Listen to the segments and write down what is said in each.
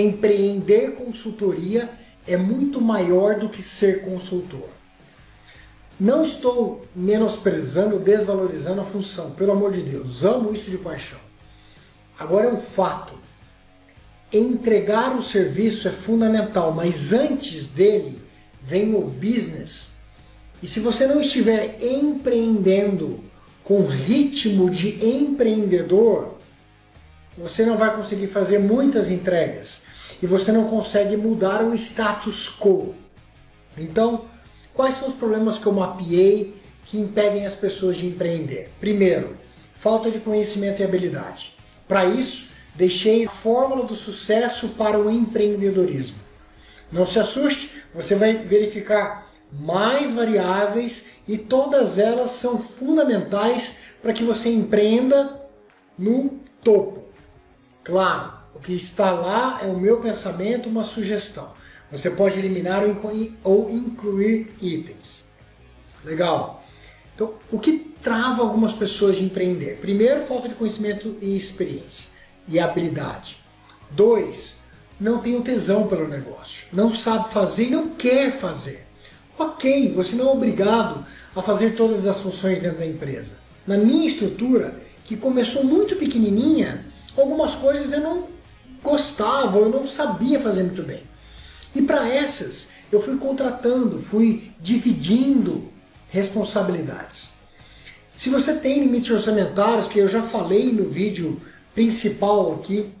empreender consultoria é muito maior do que ser consultor. Não estou menosprezando, desvalorizando a função, pelo amor de Deus, amo isso de paixão. Agora é um fato. Entregar o serviço é fundamental, mas antes dele vem o business. E se você não estiver empreendendo com ritmo de empreendedor, você não vai conseguir fazer muitas entregas e você não consegue mudar o status quo. Então, quais são os problemas que eu mapeei que impedem as pessoas de empreender? Primeiro, falta de conhecimento e habilidade. Para isso, deixei a fórmula do sucesso para o empreendedorismo. Não se assuste, você vai verificar mais variáveis e todas elas são fundamentais para que você empreenda no topo. Claro, o que está lá é o meu pensamento, uma sugestão. Você pode eliminar ou incluir itens. Legal. Então, o que trava algumas pessoas de empreender? Primeiro, falta de conhecimento e experiência e habilidade. Dois, não tem o tesão pelo negócio, não sabe fazer e não quer fazer. Ok, você não é obrigado a fazer todas as funções dentro da empresa. Na minha estrutura, que começou muito pequenininha, algumas coisas eu não gostava, eu não sabia fazer muito bem. E para essas, eu fui contratando, fui dividindo responsabilidades. Se você tem limites orçamentários, que eu já falei no vídeo principal aqui,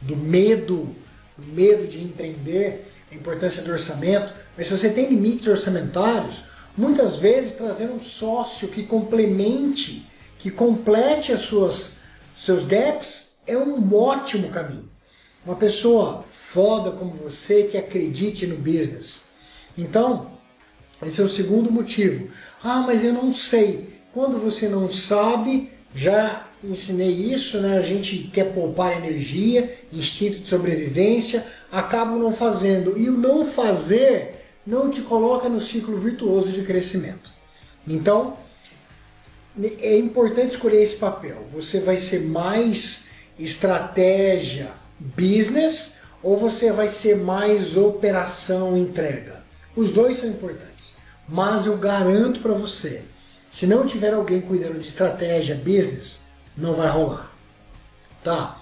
do medo, do medo de empreender, a importância do orçamento, mas se você tem limites orçamentários, muitas vezes trazer um sócio que complemente, que complete as suas seus gaps é um ótimo caminho. Uma pessoa foda como você que acredite no business. Então, esse é o segundo motivo. Ah, mas eu não sei. Quando você não sabe, já ensinei isso, né? A gente quer poupar energia, instinto de sobrevivência, acaba não fazendo. E o não fazer não te coloca no ciclo virtuoso de crescimento. Então, é importante escolher esse papel. Você vai ser mais estratégia, business ou você vai ser mais operação entrega? Os dois são importantes, mas eu garanto para você, se não tiver alguém cuidando de estratégia, business, não vai rolar. Tá?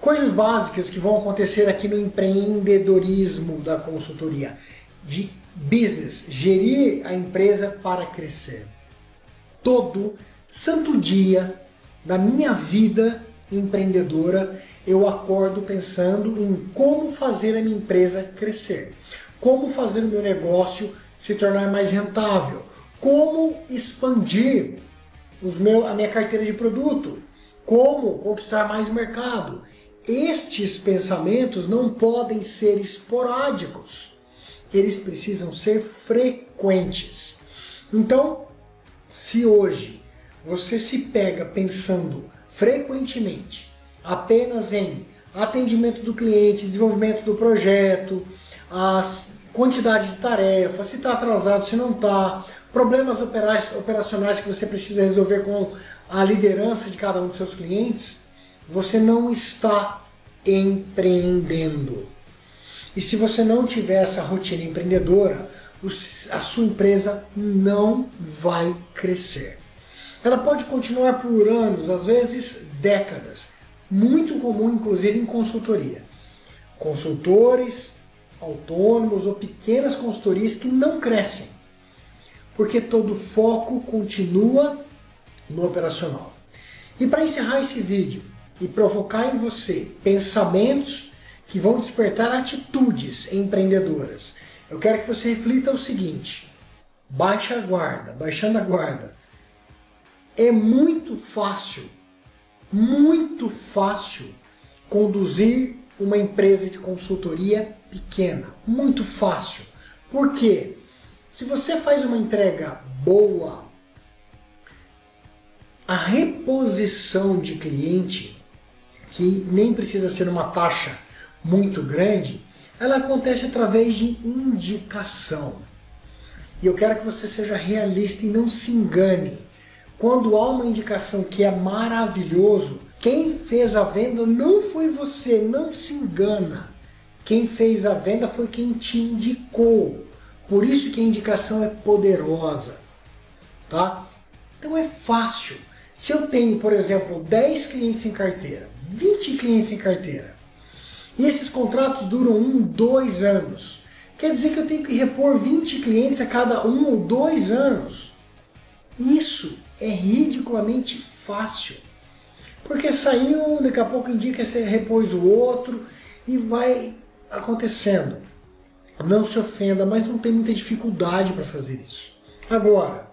Coisas básicas que vão acontecer aqui no empreendedorismo da consultoria de business, gerir a empresa para crescer. Todo santo dia da minha vida empreendedora eu acordo pensando em como fazer a minha empresa crescer, como fazer o meu negócio se tornar mais rentável, como expandir os meu, a minha carteira de produto, como conquistar mais mercado. Estes pensamentos não podem ser esporádicos, eles precisam ser frequentes. Então, se hoje você se pega pensando frequentemente apenas em atendimento do cliente, desenvolvimento do projeto, a quantidade de tarefas, se está atrasado, se não está, problemas operacionais que você precisa resolver com a liderança de cada um dos seus clientes, você não está empreendendo. E se você não tiver essa rotina empreendedora, a sua empresa não vai crescer. Ela pode continuar por anos, às vezes décadas, muito comum inclusive em consultoria. Consultores autônomos ou pequenas consultorias que não crescem, porque todo foco continua no operacional. E para encerrar esse vídeo e provocar em você pensamentos que vão despertar atitudes empreendedoras, eu quero que você reflita o seguinte: baixa a guarda, baixando a guarda. É muito fácil muito fácil conduzir uma empresa de consultoria pequena. Muito fácil. Por quê? Se você faz uma entrega boa, a reposição de cliente, que nem precisa ser uma taxa muito grande, ela acontece através de indicação. E eu quero que você seja realista e não se engane. Quando há uma indicação que é maravilhoso, quem fez a venda não foi você, não se engana. Quem fez a venda foi quem te indicou. Por isso que a indicação é poderosa, tá? Então é fácil. Se eu tenho, por exemplo, 10 clientes em carteira, 20 clientes em carteira, e esses contratos duram um, dois anos, quer dizer que eu tenho que repor 20 clientes a cada um ou dois anos. Isso é ridiculamente fácil. Porque saiu, daqui a pouco indica se repôs o outro e vai acontecendo. Não se ofenda, mas não tem muita dificuldade para fazer isso. Agora,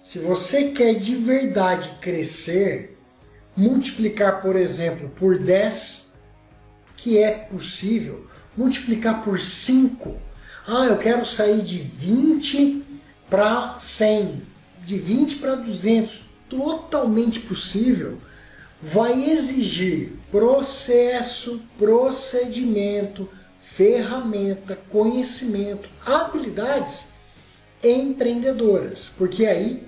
se você quer de verdade crescer, multiplicar, por exemplo, por 10, que é possível, multiplicar por 5. Ah, eu quero sair de 20 para 100, de 20 para 200, totalmente possível, vai exigir processo, procedimento, ferramenta, conhecimento, habilidades empreendedoras, porque aí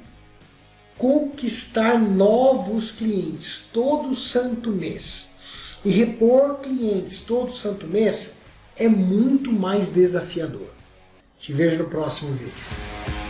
conquistar novos clientes todo santo mês e repor clientes todo santo mês é muito mais desafiador. Te vejo no próximo vídeo.